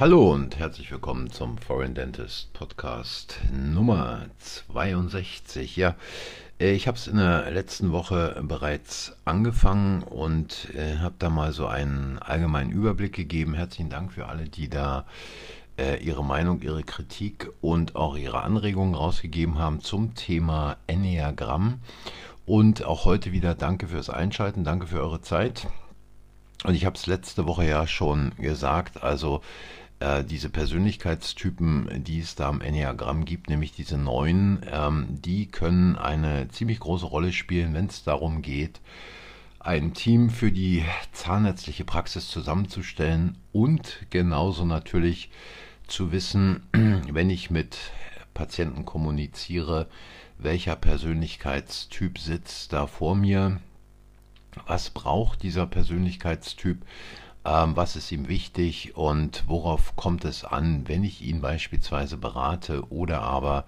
Hallo und herzlich willkommen zum Foreign Dentist Podcast Nummer 62. Ja, äh, ich habe es in der letzten Woche bereits angefangen und äh, habe da mal so einen allgemeinen Überblick gegeben. Herzlichen Dank für alle, die da äh, ihre Meinung, ihre Kritik und auch ihre Anregungen rausgegeben haben zum Thema Enneagramm. Und auch heute wieder danke fürs Einschalten, danke für eure Zeit. Und ich habe es letzte Woche ja schon gesagt, also äh, diese Persönlichkeitstypen, die es da im Enneagramm gibt, nämlich diese neun, ähm, die können eine ziemlich große Rolle spielen, wenn es darum geht, ein Team für die zahnärztliche Praxis zusammenzustellen und genauso natürlich zu wissen, wenn ich mit Patienten kommuniziere, welcher Persönlichkeitstyp sitzt da vor mir, was braucht dieser Persönlichkeitstyp, ähm, was ist ihm wichtig und worauf kommt es an, wenn ich ihn beispielsweise berate oder aber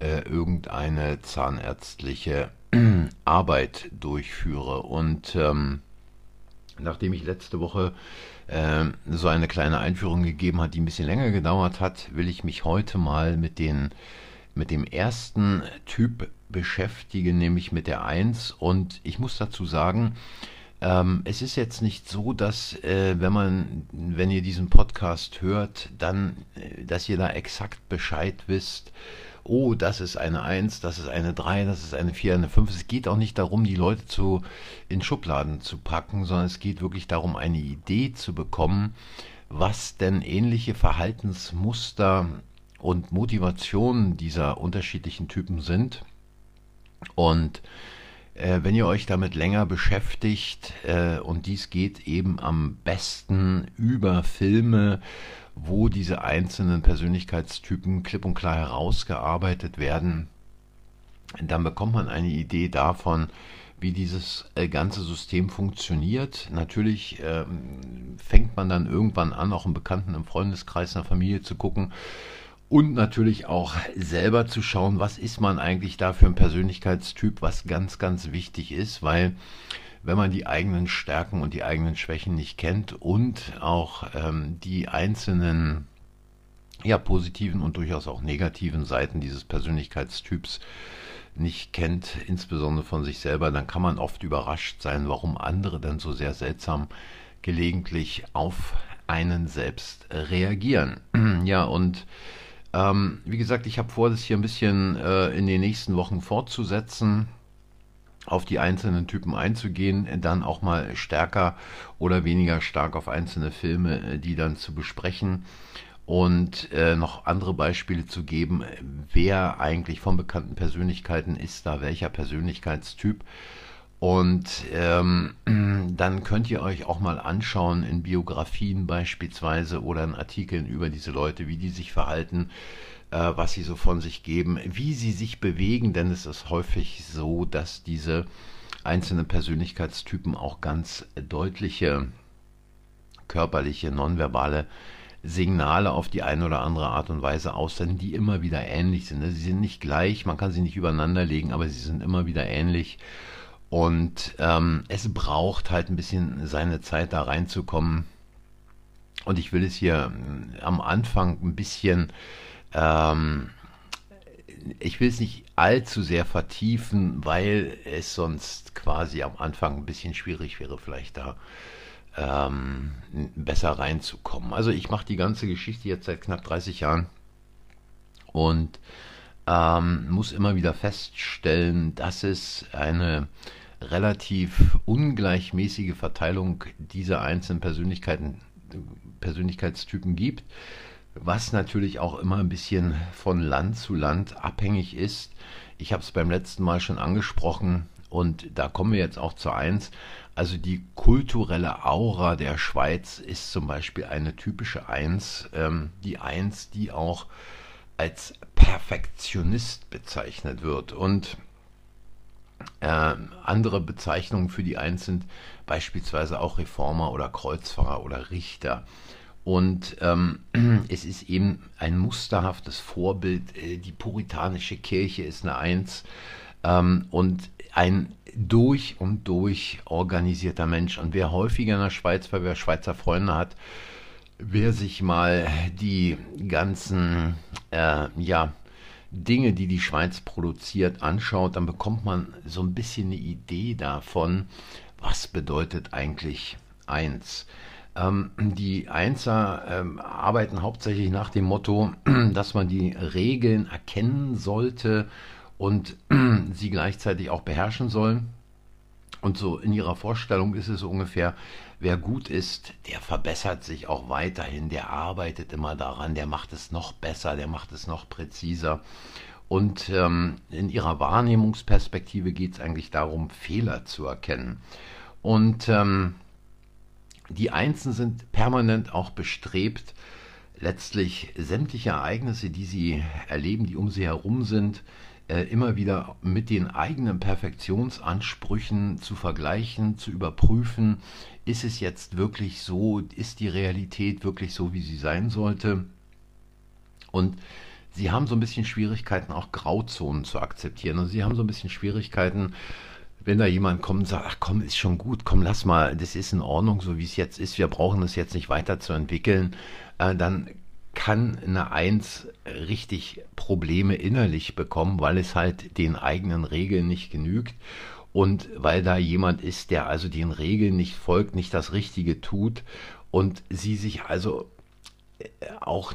äh, irgendeine zahnärztliche Arbeit durchführe. Und ähm, nachdem ich letzte Woche äh, so eine kleine Einführung gegeben hat, die ein bisschen länger gedauert hat, will ich mich heute mal mit den mit dem ersten Typ beschäftigen, nämlich mit der 1. Und ich muss dazu sagen, ähm, es ist jetzt nicht so, dass äh, wenn man, wenn ihr diesen Podcast hört, dann, äh, dass ihr da exakt Bescheid wisst. Oh, das ist eine 1, das ist eine 3, das ist eine 4, eine 5. Es geht auch nicht darum, die Leute zu, in Schubladen zu packen, sondern es geht wirklich darum, eine Idee zu bekommen, was denn ähnliche Verhaltensmuster und Motivationen dieser unterschiedlichen Typen sind. Und äh, wenn ihr euch damit länger beschäftigt, äh, und dies geht eben am besten über Filme, wo diese einzelnen Persönlichkeitstypen klipp und klar herausgearbeitet werden, dann bekommt man eine Idee davon, wie dieses äh, ganze System funktioniert. Natürlich äh, fängt man dann irgendwann an, auch im Bekannten, im Freundeskreis, in der Familie zu gucken, und natürlich auch selber zu schauen, was ist man eigentlich da für ein Persönlichkeitstyp, was ganz, ganz wichtig ist, weil wenn man die eigenen Stärken und die eigenen Schwächen nicht kennt und auch ähm, die einzelnen ja, positiven und durchaus auch negativen Seiten dieses Persönlichkeitstyps nicht kennt, insbesondere von sich selber, dann kann man oft überrascht sein, warum andere dann so sehr seltsam gelegentlich auf einen selbst reagieren. ja, und ähm, wie gesagt, ich habe vor, das hier ein bisschen äh, in den nächsten Wochen fortzusetzen, auf die einzelnen Typen einzugehen, dann auch mal stärker oder weniger stark auf einzelne Filme, äh, die dann zu besprechen. Und äh, noch andere Beispiele zu geben, wer eigentlich von bekannten Persönlichkeiten ist da, welcher Persönlichkeitstyp und ähm, dann könnt ihr euch auch mal anschauen in Biografien beispielsweise oder in Artikeln über diese Leute, wie die sich verhalten, äh, was sie so von sich geben, wie sie sich bewegen, denn es ist häufig so, dass diese einzelnen Persönlichkeitstypen auch ganz deutliche körperliche, nonverbale Signale auf die eine oder andere Art und Weise aussenden, die immer wieder ähnlich sind. Sie sind nicht gleich, man kann sie nicht übereinander legen, aber sie sind immer wieder ähnlich. Und ähm, es braucht halt ein bisschen seine Zeit da reinzukommen. Und ich will es hier ähm, am Anfang ein bisschen, ähm, ich will es nicht allzu sehr vertiefen, weil es sonst quasi am Anfang ein bisschen schwierig wäre, vielleicht da ähm, besser reinzukommen. Also ich mache die ganze Geschichte jetzt seit knapp 30 Jahren und ähm, muss immer wieder feststellen, dass es eine relativ ungleichmäßige Verteilung dieser einzelnen Persönlichkeiten, Persönlichkeitstypen gibt, was natürlich auch immer ein bisschen von Land zu Land abhängig ist. Ich habe es beim letzten Mal schon angesprochen und da kommen wir jetzt auch zu eins. Also die kulturelle Aura der Schweiz ist zum Beispiel eine typische Eins. Ähm, die Eins, die auch als Perfektionist bezeichnet wird. Und äh, andere Bezeichnungen für die Eins sind beispielsweise auch Reformer oder Kreuzfahrer oder Richter. Und ähm, es ist eben ein musterhaftes Vorbild. Äh, die puritanische Kirche ist eine Eins ähm, und ein durch und durch organisierter Mensch. Und wer häufiger in der Schweiz, weil wer Schweizer Freunde hat, wer sich mal die ganzen, äh, ja, Dinge, die die Schweiz produziert, anschaut, dann bekommt man so ein bisschen eine Idee davon, was bedeutet eigentlich eins. Ähm, die Einser ähm, arbeiten hauptsächlich nach dem Motto, dass man die Regeln erkennen sollte und sie gleichzeitig auch beherrschen soll. Und so in ihrer Vorstellung ist es ungefähr, wer gut ist, der verbessert sich auch weiterhin, der arbeitet immer daran, der macht es noch besser, der macht es noch präziser. Und ähm, in ihrer Wahrnehmungsperspektive geht es eigentlich darum, Fehler zu erkennen. Und ähm, die Einsen sind permanent auch bestrebt, letztlich sämtliche Ereignisse, die sie erleben, die um sie herum sind, äh, immer wieder mit den eigenen Perfektionsansprüchen zu vergleichen, zu überprüfen, ist es jetzt wirklich so, ist die Realität wirklich so, wie sie sein sollte? Und sie haben so ein bisschen Schwierigkeiten, auch Grauzonen zu akzeptieren. Also sie haben so ein bisschen Schwierigkeiten, wenn da jemand kommt und sagt, ach komm, ist schon gut, komm, lass mal, das ist in Ordnung, so wie es jetzt ist, wir brauchen das jetzt nicht weiterzuentwickeln, äh, dann kann eine Eins richtig Probleme innerlich bekommen, weil es halt den eigenen Regeln nicht genügt und weil da jemand ist, der also den Regeln nicht folgt, nicht das Richtige tut und sie sich also auch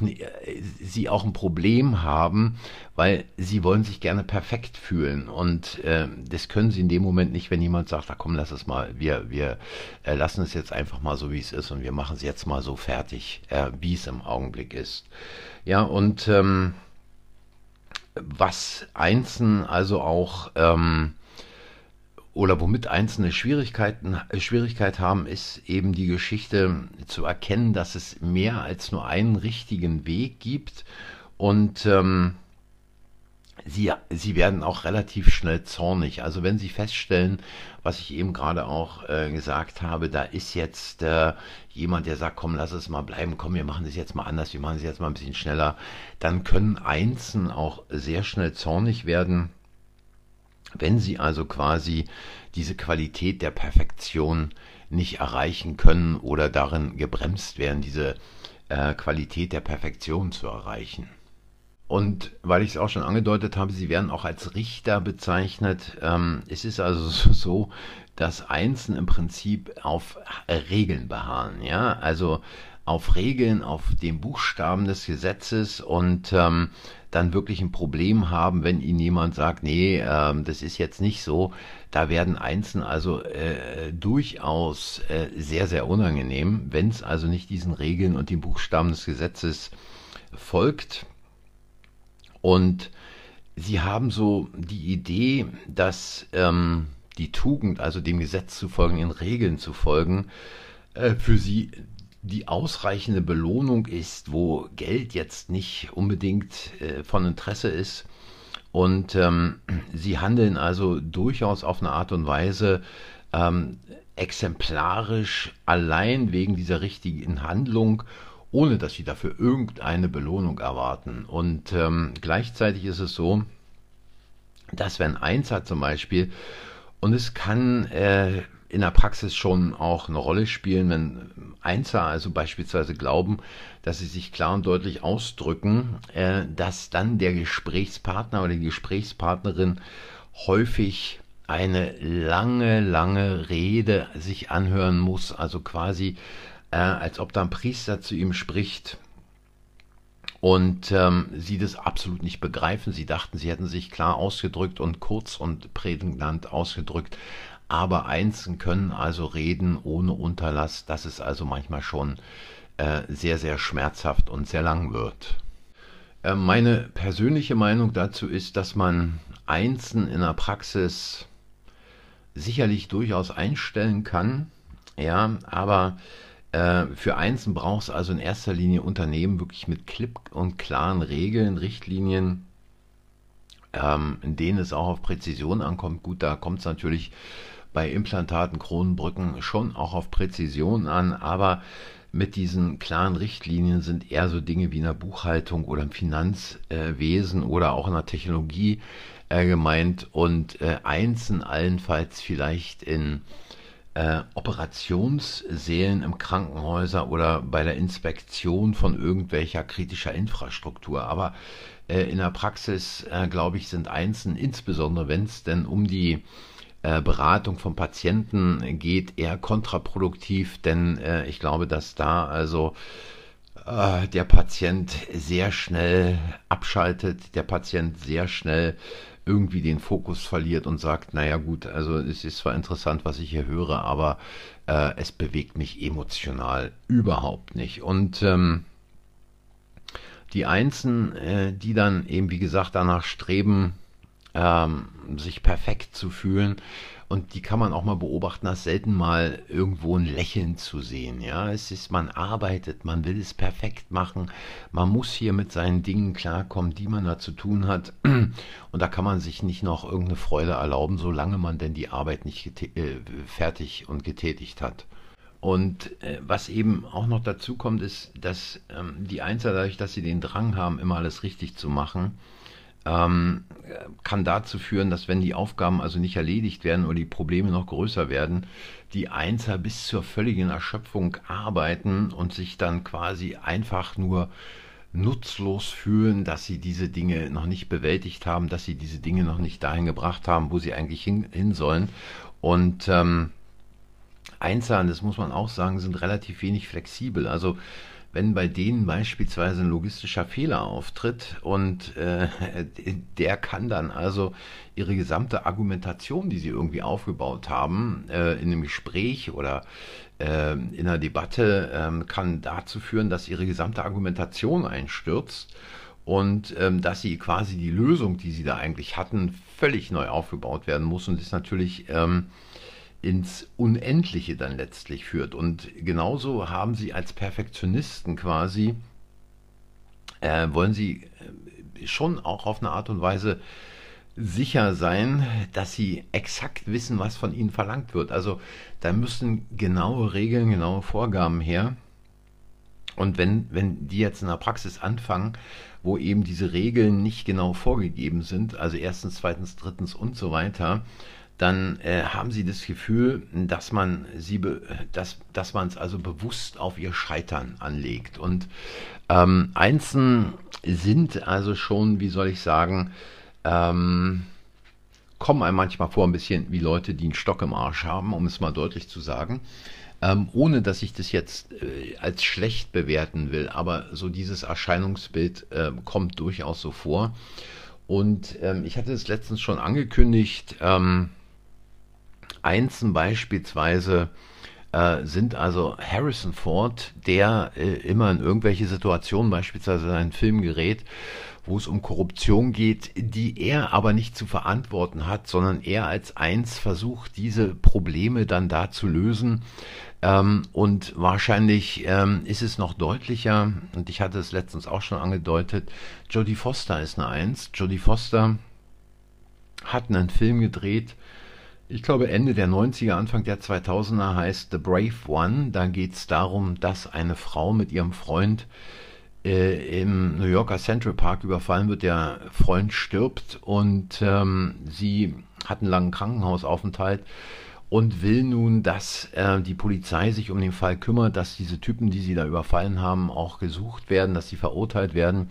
sie auch ein Problem haben, weil sie wollen sich gerne perfekt fühlen und äh, das können sie in dem Moment nicht, wenn jemand sagt, da komm, lass es mal, wir wir äh, lassen es jetzt einfach mal so wie es ist und wir machen es jetzt mal so fertig, äh, wie es im Augenblick ist. Ja und ähm, was Einzelnen also auch ähm, oder womit einzelne Schwierigkeiten, äh, Schwierigkeit haben, ist eben die Geschichte zu erkennen, dass es mehr als nur einen richtigen Weg gibt und ähm, sie, sie werden auch relativ schnell zornig. Also wenn sie feststellen, was ich eben gerade auch äh, gesagt habe, da ist jetzt äh, jemand, der sagt, komm, lass es mal bleiben, komm, wir machen das jetzt mal anders, wir machen es jetzt mal ein bisschen schneller, dann können Einzelnen auch sehr schnell zornig werden wenn Sie also quasi diese Qualität der Perfektion nicht erreichen können oder darin gebremst werden, diese äh, Qualität der Perfektion zu erreichen. Und weil ich es auch schon angedeutet habe, sie werden auch als Richter bezeichnet. Ähm, es ist also so, dass Einzelne im Prinzip auf Regeln beharren. Ja, also auf Regeln, auf den Buchstaben des Gesetzes und ähm, dann wirklich ein Problem haben, wenn ihnen jemand sagt, nee, ähm, das ist jetzt nicht so. Da werden Einzelne also äh, durchaus äh, sehr, sehr unangenehm, wenn es also nicht diesen Regeln und den Buchstaben des Gesetzes folgt. Und sie haben so die Idee, dass ähm, die Tugend, also dem Gesetz zu folgen, in Regeln zu folgen, äh, für sie die ausreichende Belohnung ist, wo Geld jetzt nicht unbedingt äh, von Interesse ist. Und ähm, sie handeln also durchaus auf eine Art und Weise ähm, exemplarisch allein wegen dieser richtigen Handlung, ohne dass sie dafür irgendeine Belohnung erwarten. Und ähm, gleichzeitig ist es so, dass wenn eins hat zum Beispiel, und es kann äh, in der Praxis schon auch eine Rolle spielen, wenn Einser also beispielsweise glauben, dass sie sich klar und deutlich ausdrücken, äh, dass dann der Gesprächspartner oder die Gesprächspartnerin häufig eine lange, lange Rede sich anhören muss, also quasi äh, als ob da ein Priester zu ihm spricht und ähm, sie das absolut nicht begreifen. Sie dachten, sie hätten sich klar ausgedrückt und kurz und prägnant ausgedrückt, aber Einzeln können also reden ohne Unterlass, dass es also manchmal schon äh, sehr, sehr schmerzhaft und sehr lang wird. Äh, meine persönliche Meinung dazu ist, dass man Einzeln in der Praxis sicherlich durchaus einstellen kann, ja, aber äh, für Einzeln braucht es also in erster Linie Unternehmen wirklich mit klipp und klaren Regeln, Richtlinien, ähm, in denen es auch auf Präzision ankommt. Gut, da kommt es natürlich bei Implantaten, Kronenbrücken schon auch auf Präzision an, aber mit diesen klaren Richtlinien sind eher so Dinge wie in der Buchhaltung oder im Finanzwesen oder auch in der Technologie äh, gemeint und äh, einzeln allenfalls vielleicht in äh, Operationssälen im Krankenhäuser oder bei der Inspektion von irgendwelcher kritischer Infrastruktur. Aber äh, in der Praxis, glaube ich, sind Einzelnen, insbesondere wenn es denn um die äh, Beratung von Patienten geht, eher kontraproduktiv, denn äh, ich glaube, dass da also äh, der Patient sehr schnell abschaltet, der Patient sehr schnell irgendwie den Fokus verliert und sagt, naja gut, also es ist zwar interessant, was ich hier höre, aber äh, es bewegt mich emotional überhaupt nicht. Und ähm, die Einzelnen, äh, die dann eben, wie gesagt, danach streben, ähm, sich perfekt zu fühlen, und die kann man auch mal beobachten, dass selten mal irgendwo ein Lächeln zu sehen. Ja, es ist, man arbeitet, man will es perfekt machen, man muss hier mit seinen Dingen klarkommen, die man da zu tun hat. Und da kann man sich nicht noch irgendeine Freude erlauben, solange man denn die Arbeit nicht äh, fertig und getätigt hat. Und äh, was eben auch noch dazu kommt, ist, dass ähm, die Einzelnen dadurch, dass sie den Drang haben, immer alles richtig zu machen, ähm, kann dazu führen, dass wenn die Aufgaben also nicht erledigt werden oder die Probleme noch größer werden, die Einser bis zur völligen Erschöpfung arbeiten und sich dann quasi einfach nur nutzlos fühlen, dass sie diese Dinge noch nicht bewältigt haben, dass sie diese Dinge noch nicht dahin gebracht haben, wo sie eigentlich hin, hin sollen. Und ähm, Einzahlen, das muss man auch sagen, sind relativ wenig flexibel. Also wenn bei denen beispielsweise ein logistischer Fehler auftritt und äh, der kann dann also ihre gesamte Argumentation, die sie irgendwie aufgebaut haben, äh, in einem Gespräch oder äh, in einer Debatte, ähm, kann dazu führen, dass ihre gesamte Argumentation einstürzt und ähm, dass sie quasi die Lösung, die sie da eigentlich hatten, völlig neu aufgebaut werden muss und ist natürlich ähm, ins Unendliche dann letztlich führt. Und genauso haben sie als Perfektionisten quasi, äh, wollen sie äh, schon auch auf eine Art und Weise sicher sein, dass sie exakt wissen, was von ihnen verlangt wird. Also da müssen genaue Regeln, genaue Vorgaben her. Und wenn, wenn die jetzt in der Praxis anfangen, wo eben diese Regeln nicht genau vorgegeben sind, also erstens, zweitens, drittens und so weiter, dann äh, haben sie das Gefühl, dass man sie, dass, dass man es also bewusst auf ihr Scheitern anlegt. Und ähm, Einzelnen sind also schon, wie soll ich sagen, ähm, kommen einem manchmal vor ein bisschen wie Leute, die einen Stock im Arsch haben, um es mal deutlich zu sagen. Ähm, ohne dass ich das jetzt äh, als schlecht bewerten will, aber so dieses Erscheinungsbild äh, kommt durchaus so vor. Und ähm, ich hatte es letztens schon angekündigt, ähm, Einzeln beispielsweise äh, sind also Harrison Ford, der äh, immer in irgendwelche Situationen, beispielsweise in einen Film gerät, wo es um Korruption geht, die er aber nicht zu verantworten hat, sondern er als eins versucht, diese Probleme dann da zu lösen. Ähm, und wahrscheinlich ähm, ist es noch deutlicher, und ich hatte es letztens auch schon angedeutet, Jodie Foster ist eine Eins. Jodie Foster hat einen Film gedreht, ich glaube, Ende der 90er, Anfang der 2000er heißt The Brave One. Da geht es darum, dass eine Frau mit ihrem Freund äh, im New Yorker Central Park überfallen wird. Der Freund stirbt und ähm, sie hat einen langen Krankenhausaufenthalt und will nun, dass äh, die Polizei sich um den Fall kümmert, dass diese Typen, die sie da überfallen haben, auch gesucht werden, dass sie verurteilt werden.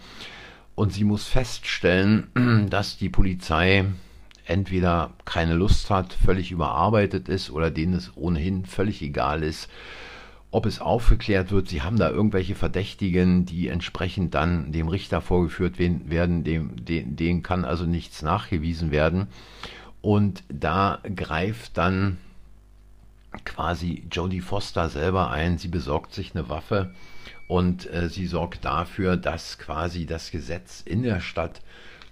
Und sie muss feststellen, dass die Polizei entweder keine Lust hat, völlig überarbeitet ist oder denen es ohnehin völlig egal ist, ob es aufgeklärt wird. Sie haben da irgendwelche Verdächtigen, die entsprechend dann dem Richter vorgeführt werden, dem, dem, denen kann also nichts nachgewiesen werden. Und da greift dann quasi Jodie Foster selber ein. Sie besorgt sich eine Waffe und äh, sie sorgt dafür, dass quasi das Gesetz in der Stadt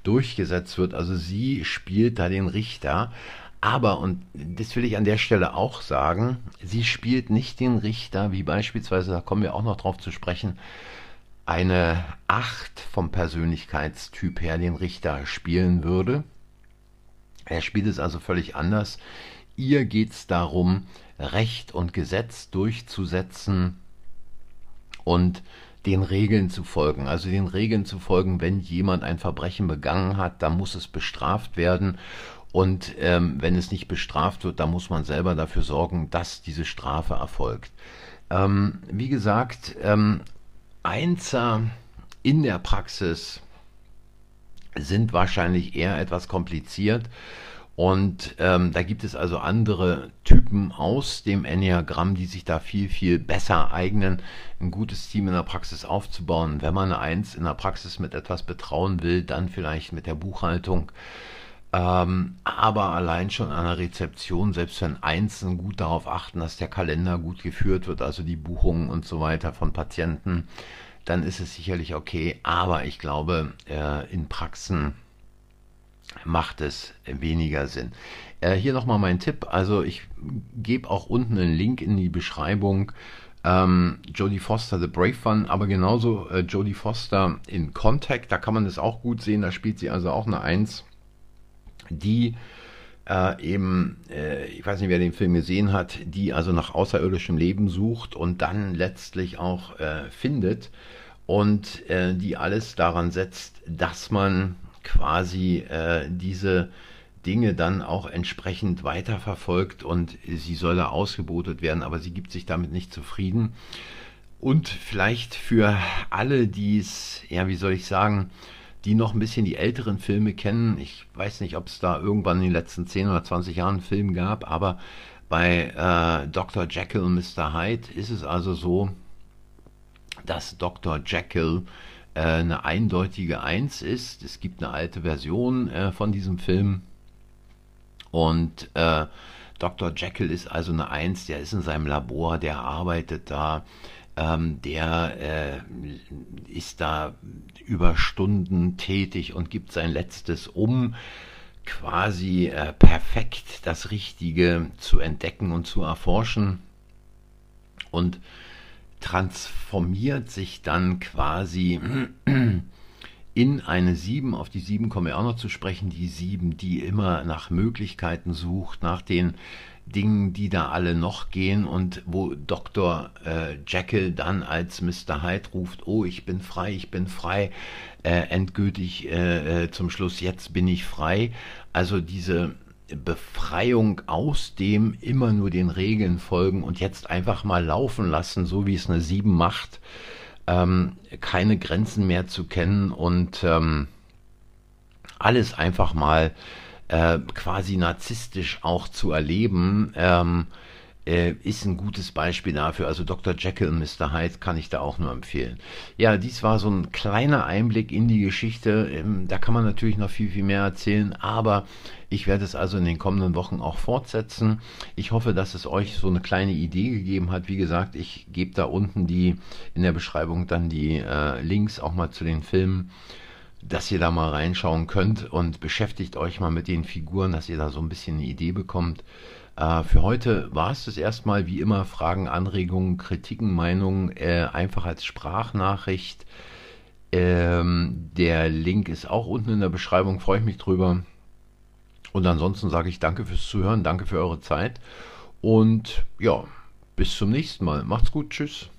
durchgesetzt wird. Also sie spielt da den Richter. Aber, und das will ich an der Stelle auch sagen, sie spielt nicht den Richter, wie beispielsweise, da kommen wir auch noch drauf zu sprechen, eine Acht vom Persönlichkeitstyp her den Richter spielen würde. Er spielt es also völlig anders. Ihr geht es darum, Recht und Gesetz durchzusetzen und den Regeln zu folgen. Also den Regeln zu folgen, wenn jemand ein Verbrechen begangen hat, dann muss es bestraft werden. Und ähm, wenn es nicht bestraft wird, dann muss man selber dafür sorgen, dass diese Strafe erfolgt. Ähm, wie gesagt, ähm, Einser in der Praxis sind wahrscheinlich eher etwas kompliziert. Und ähm, da gibt es also andere Typen aus dem Enneagramm, die sich da viel, viel besser eignen, ein gutes Team in der Praxis aufzubauen. Wenn man Eins in der Praxis mit etwas betrauen will, dann vielleicht mit der Buchhaltung. Ähm, aber allein schon an der Rezeption, selbst wenn Einzelnen gut darauf achten, dass der Kalender gut geführt wird, also die Buchungen und so weiter von Patienten, dann ist es sicherlich okay. Aber ich glaube, äh, in Praxen macht es weniger Sinn. Äh, hier nochmal mein Tipp. Also ich gebe auch unten einen Link in die Beschreibung. Ähm, Jodie Foster, The Brave One, aber genauso äh, Jodie Foster in Contact, da kann man das auch gut sehen. Da spielt sie also auch eine Eins, die äh, eben, äh, ich weiß nicht, wer den Film gesehen hat, die also nach außerirdischem Leben sucht und dann letztlich auch äh, findet und äh, die alles daran setzt, dass man quasi äh, diese Dinge dann auch entsprechend weiterverfolgt und sie soll da ausgebotet werden, aber sie gibt sich damit nicht zufrieden. Und vielleicht für alle, die es, ja, wie soll ich sagen, die noch ein bisschen die älteren Filme kennen, ich weiß nicht, ob es da irgendwann in den letzten 10 oder 20 Jahren einen Film gab, aber bei äh, Dr. Jekyll und Mr. Hyde ist es also so, dass Dr. Jekyll eine eindeutige Eins ist. Es gibt eine alte Version äh, von diesem Film und äh, Dr. Jekyll ist also eine Eins, der ist in seinem Labor, der arbeitet da, ähm, der äh, ist da über Stunden tätig und gibt sein Letztes, um quasi äh, perfekt das Richtige zu entdecken und zu erforschen. Und transformiert sich dann quasi in eine 7, auf die 7 komme ich auch noch zu sprechen, die 7, die immer nach Möglichkeiten sucht, nach den Dingen, die da alle noch gehen und wo Dr. Äh, Jekyll dann als Mr. Hyde ruft, oh, ich bin frei, ich bin frei, äh, endgültig äh, äh zum Schluss, jetzt bin ich frei. Also diese Befreiung aus dem immer nur den Regeln folgen und jetzt einfach mal laufen lassen, so wie es eine Sieben macht, ähm, keine Grenzen mehr zu kennen und ähm, alles einfach mal äh, quasi narzisstisch auch zu erleben. Ähm, äh, ist ein gutes Beispiel dafür. Also Dr. Jekyll und Mr. Hyde kann ich da auch nur empfehlen. Ja, dies war so ein kleiner Einblick in die Geschichte. Ähm, da kann man natürlich noch viel, viel mehr erzählen, aber ich werde es also in den kommenden Wochen auch fortsetzen. Ich hoffe, dass es euch so eine kleine Idee gegeben hat. Wie gesagt, ich gebe da unten die in der Beschreibung dann die äh, Links auch mal zu den Filmen dass ihr da mal reinschauen könnt und beschäftigt euch mal mit den Figuren, dass ihr da so ein bisschen eine Idee bekommt. Äh, für heute war es das erstmal. Wie immer Fragen, Anregungen, Kritiken, Meinungen äh, einfach als Sprachnachricht. Ähm, der Link ist auch unten in der Beschreibung, freue ich mich drüber. Und ansonsten sage ich danke fürs Zuhören, danke für eure Zeit und ja, bis zum nächsten Mal. Macht's gut, tschüss.